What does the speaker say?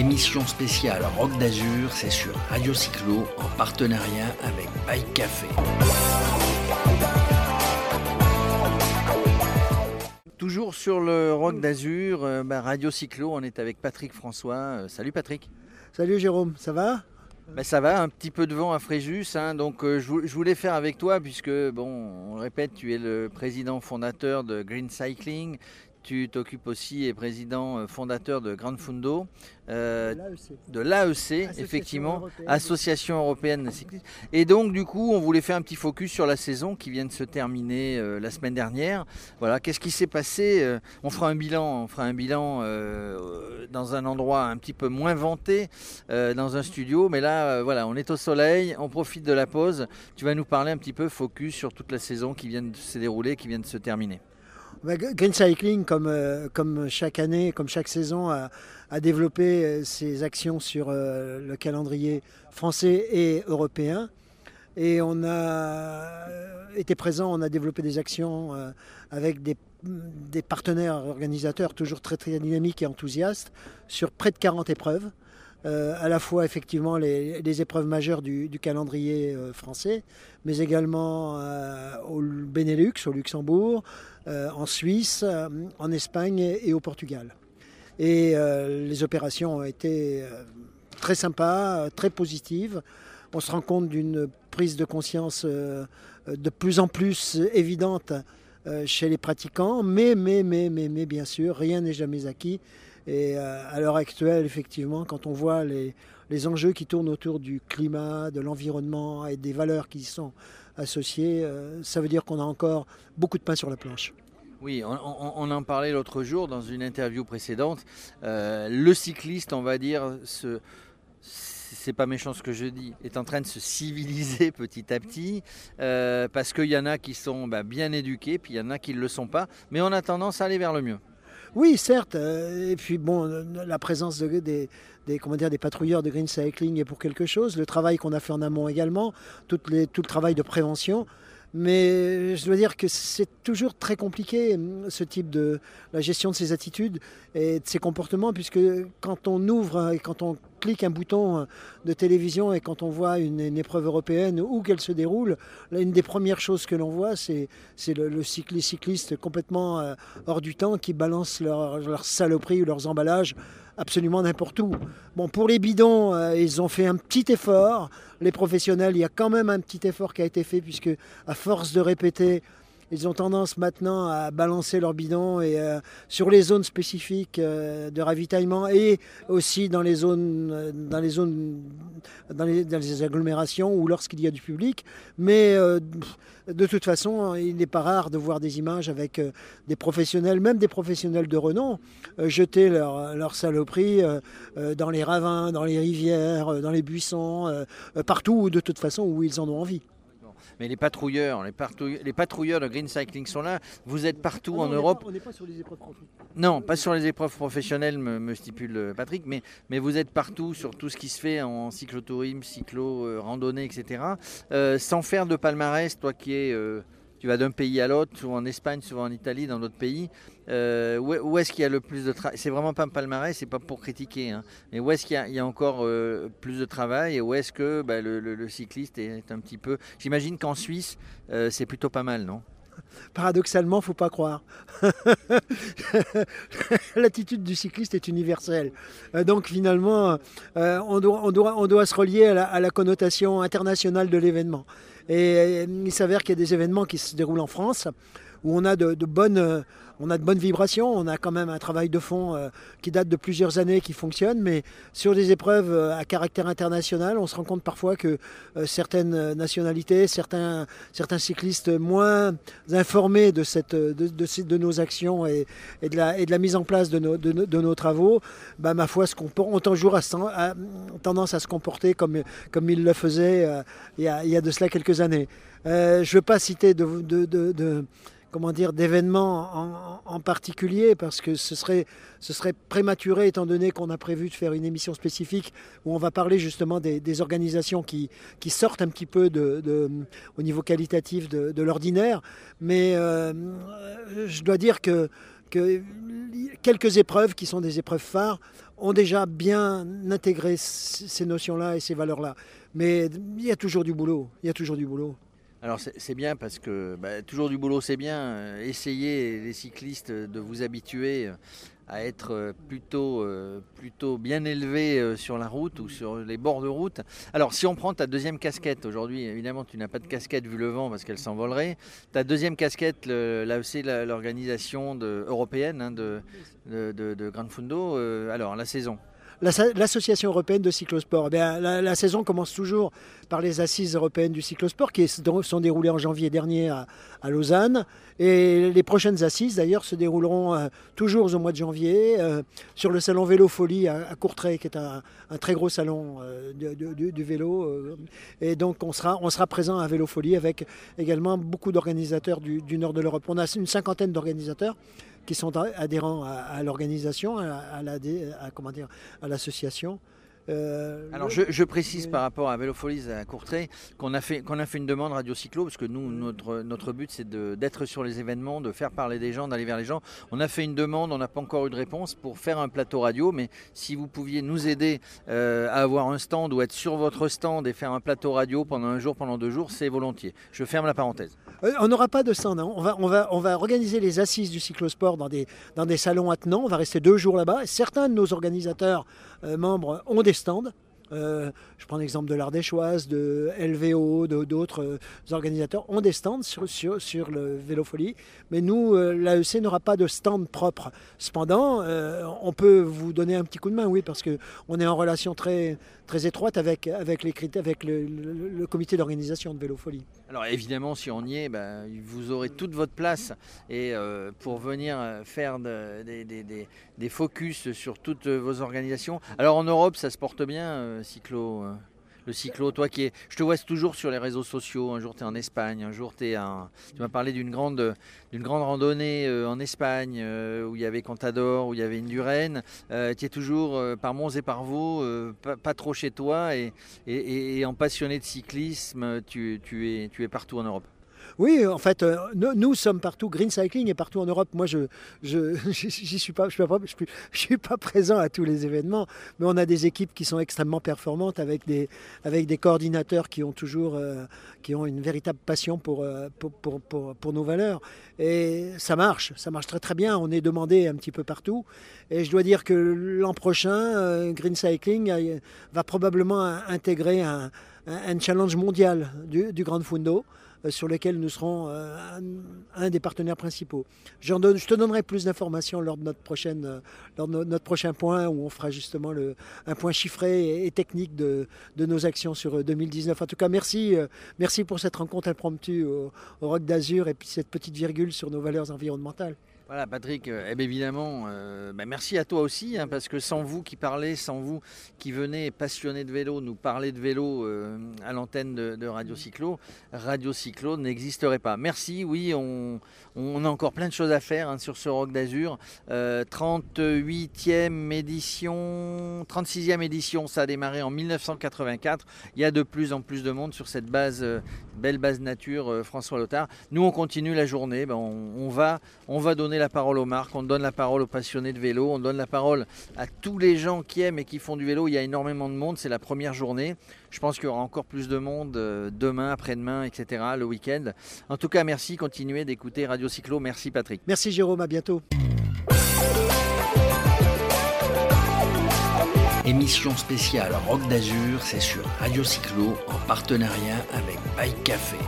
Émission spéciale Rock d'Azur, c'est sur Radio Cyclo en partenariat avec Bike Café. Toujours sur le Rock d'Azur, euh, bah, Radio Cyclo, on est avec Patrick François. Euh, salut Patrick. Salut Jérôme, ça va? Bah, ça va, un petit peu de vent à Fréjus. hein, donc euh, je vou- je voulais faire avec toi, puisque, bon, on le répète, tu es le président fondateur de Green Cycling. Tu t'occupes aussi et président euh, fondateur de Grand Fundo, euh, de l'AEC, effectivement, européenne. Association européenne de cyclisme. Et donc, du coup, on voulait faire un petit focus sur la saison qui vient de se terminer euh, la semaine dernière. Voilà, qu'est-ce qui s'est passé euh, On fera un bilan, on fera un bilan dans un endroit un petit peu moins vanté, dans un studio. Mais là, voilà, on est au soleil, on profite de la pause. Tu vas nous parler un petit peu focus sur toute la saison qui vient de se dérouler, qui vient de se terminer. Bah, Green Cycling, comme, euh, comme chaque année, comme chaque saison, a, développé euh, ses actions sur euh, le calendrier français et européen. Et on a été présent, on a développé des actions avec des, partenaires organisateurs toujours très, dynamiques et enthousiastes sur près de 40 épreuves. À la fois effectivement les, épreuves majeures du, du calendrier français, mais également au Benelux, au Luxembourg, euh, en Suisse, euh, en Espagne et au Portugal. Et euh, les opérations ont été très sympas, très positives. On se rend compte d'une prise de conscience de plus en plus évidente chez les pratiquants, mais, mais, mais, mais, bien sûr, rien n'est jamais acquis. Et à l'heure actuelle, effectivement, quand on voit les, les enjeux qui tournent autour du climat, de l'environnement et des valeurs qui sont associées, euh, ça veut dire qu'on a encore beaucoup de pain sur la planche. Oui, on en parlait l'autre jour dans une interview précédente. Euh, le cycliste, on va dire, se, c'est pas méchant ce que je dis, est en train de se civiliser petit à petit, euh, parce qu'il y en a qui sont bah, bien éduqués, puis il y en a qui ne le sont pas, mais on a tendance à aller vers le mieux. Oui, certes. euh, Et puis bon, euh, la présence de- des, des, patrouilleurs de Green Cycling est pour quelque chose. Le travail qu'on a fait en amont également, les- tout le travail de prévention. Mais je dois dire que c'est toujours très compliqué, hum, ce type de la gestion de ces attitudes et de ces comportements, puisque quand on ouvre et quand on clique un bouton euh, de télévision et quand on voit une, épreuve européenne où qu'elle se déroule, là, une des premières choses que l'on voit, c'est le, le cycl- les cyclistes complètement euh, hors du temps qui balancent leurs leurs saloperies ou leurs emballages absolument n'importe où. Bon, pour les bidons, euh, ils ont fait un petit effort. Les professionnels, il y a quand même un petit effort qui a été fait puisque à force de répéter, ils ont tendance maintenant à balancer leurs bidons et euh, sur les zones spécifiques euh, de ravitaillement et aussi dans les zones, euh, dans les zones, dans les, agglomérations ou lorsqu'il y a du public. Mais de toute façon, il n'est pas rare de voir des images avec des professionnels, même des professionnels de renom, jeter leur euh, euh, dans les ravins, dans les rivières, dans les buissons, partout de toute façon où ils en ont envie. Mais les patrouilleurs, les, patrouille- les patrouilleurs de Green Cycling sont là. Vous êtes partout Ah en Europe. on n'est pas sur les épreuves professionnelles. Non, pas sur les épreuves professionnelles, me, me stipule euh, Patrick, mais, mais vous êtes partout sur tout ce qui se fait en cyclotourisme, cyclo, euh, randonnée, etc. Euh, sans faire de palmarès, toi qui es, euh, tu vas d'un pays à l'autre, souvent en Espagne, souvent en Italie, dans d'autres pays. Euh, où, est- où est-ce qu'il y a le plus de travail C'est vraiment pas un palmarès, c'est pas pour critiquer, hein, mais où est-ce qu'il y a, encore euh, plus de travail et où est-ce que bah, le, cycliste est un petit peu. J'imagine qu'en Suisse, euh, c'est plutôt pas mal, non? Paradoxalement, faut pas croire. L'attitude du cycliste est universelle. Donc finalement, on, doit, se relier à la, connotation internationale de l'événement. Et il s'avère qu'il y a des événements qui se déroulent en France où on a de, bonnes, on a de bonnes vibrations, on a quand même un travail de fond euh, qui date de plusieurs années qui fonctionne, mais sur des épreuves euh, à caractère international, on se rend compte parfois que euh, certaines nationalités, certains, cyclistes moins informés de, nos actions et, de la, mise en place de nos, travaux, bah, ma foi, se compor- ont toujours tendance à se comporter comme, ils le faisaient il, y a, de cela quelques années. Je ne veux pas citer d'événements en, en particulier parce que ce serait, ce serait prématuré étant donné qu'on a prévu de faire une émission spécifique où on va parler justement des, organisations qui, qui sortent un petit peu de, au niveau qualitatif de, de l'ordinaire. Mais euh, je dois dire que que quelques épreuves qui sont des épreuves phares ont déjà bien intégré ces notions-là et ces valeurs-là. Mais il y a toujours du boulot. Il y a toujours du boulot. Alors c'est bien parce que bah, toujours du boulot c'est bien. Essayez les cyclistes de vous habituer à être euh, plutôt, euh, plutôt bien élevé euh, sur la route ou sur les bords de route. Alors si on prend ta deuxième casquette, aujourd'hui évidemment tu n'as pas de casquette vu le vent parce qu'elle s'envolerait. Ta deuxième casquette, l'organisation européenne hein, de, de, alors la saison L'association européenne de cyclosport, eh la, saison commence toujours par les assises européennes du cyclosport qui sont déroulées en janvier dernier à, Lausanne. Et les prochaines assises, d'ailleurs, se dérouleront euh, toujours au mois de janvier euh, sur le salon Vélofolie à, à, Courtrai, qui est un, très gros salon euh, du, vélo. et donc, on sera, on sera présent à Vélofolie avec également beaucoup d'organisateurs du, nord de l'Europe. On a une cinquantaine d'organisateurs qui sont adhérents à, l'organisation, à, l'association. Euh, Alors je, précise par rapport à Vélofolies à Courtrai qu'on a, fait, qu'on a fait une demande Radio Cyclo, parce que nous, notre, notre but c'est d'être sur les événements, de faire parler des gens, d'aller vers les gens. On a fait une demande, on n'a pas encore eu de réponse pour faire un plateau radio, mais si vous pouviez nous aider euh, à avoir un stand ou être sur votre stand et faire un plateau radio pendant un jour, pendant deux jours, c'est volontiers. Je ferme la parenthèse. Euh, on n'aura pas de stand, hein. on, va, on, va, on va organiser les assises du cyclosport dans des, dans des salons attenants, on va rester deux jours là-bas. Certains de nos organisateurs membres ont des stands. Euh, je prends l'exemple de l'Ardéchoise, de LVO, d'autres euh, organisateurs ont des stands sur, le Vélofolie, mais nous, euh, l'AEC n'aura pas de stand propre. Cependant, on peut vous donner un petit coup de main, oui, parce qu'on est en relation très, très étroite avec, avec le, comité d'organisation de Vélofolie. Alors évidemment, si on y est, ben, vous aurez toute votre place et pour venir faire des, focus sur toutes vos organisations. Alors en Europe, ça se porte bien cyclo euh, cyclo, toi qui es, je te vois toujours sur les réseaux sociaux. Un jour tu es en Espagne, un jour es un, tu m'as parlé d'une grande, d'une grande randonnée euh, en Espagne euh, où il y avait Contador, où il y avait une Durenne. tu es toujours par Mons et par Vaux, pas, trop chez toi et, et, en passionné de cyclisme, tu, tu, es, tu es partout en Europe. Oui, en fait, euh, nous, sommes partout. Green Cycling est partout en Europe. Moi, je je suis pas, je suis suis, pas présent à tous les événements, mais on a des équipes qui sont extrêmement performantes avec des avec des coordinateurs qui ont toujours euh, qui ont une véritable passion euh, pour pour, pour, pour, nos valeurs. Et ça marche, ça marche très très bien. On est demandé un petit peu partout. Et je dois dire que l'an prochain, Green Cycling va probablement intégrer un, un challenge mondial du, du Grand Fundo. Euh, sur lesquels nous serons euh, un, des partenaires principaux. je te donnerai plus d'informations lors de notre prochaine, euh, lors de notre prochain point où on fera justement un point chiffré et, technique de, nos actions sur 2019. En tout cas, merci, merci pour cette rencontre impromptue au, au Rock d'Azur et puis cette petite virgule sur nos valeurs environnementales. Voilà, Patrick, euh, eh évidemment, euh, bah, merci à toi aussi, hein, parce que sans vous qui parlez, sans vous qui venez passionnés de vélo, nous parler de vélo euh, à l'antenne de, Radio Cyclo, Radio Cyclo n'existerait pas. Merci, oui, on, a encore plein de choses à faire hein, sur ce Rock d'Azur. 38e édition, 36e édition, ça a démarré en 1984. Il y a de plus en plus de monde sur cette base, belle base nature, François Lothar. Nous, on continue la journée, ben, on, va, on va donner la parole aux marques, on donne la parole aux passionnés de vélo, on donne la parole à tous les gens qui aiment et qui font du vélo. Il y a énormément de monde, c'est la première journée. Je pense qu'il y aura encore plus de monde euh, demain, après-demain, etc., le week-end. En tout cas, merci, continuez d'écouter Radio Cyclo. Merci Patrick. Merci Jérôme, à bientôt. Émission spéciale Rock d'Azur, c'est sur Radio Cyclo en partenariat avec Bike Café.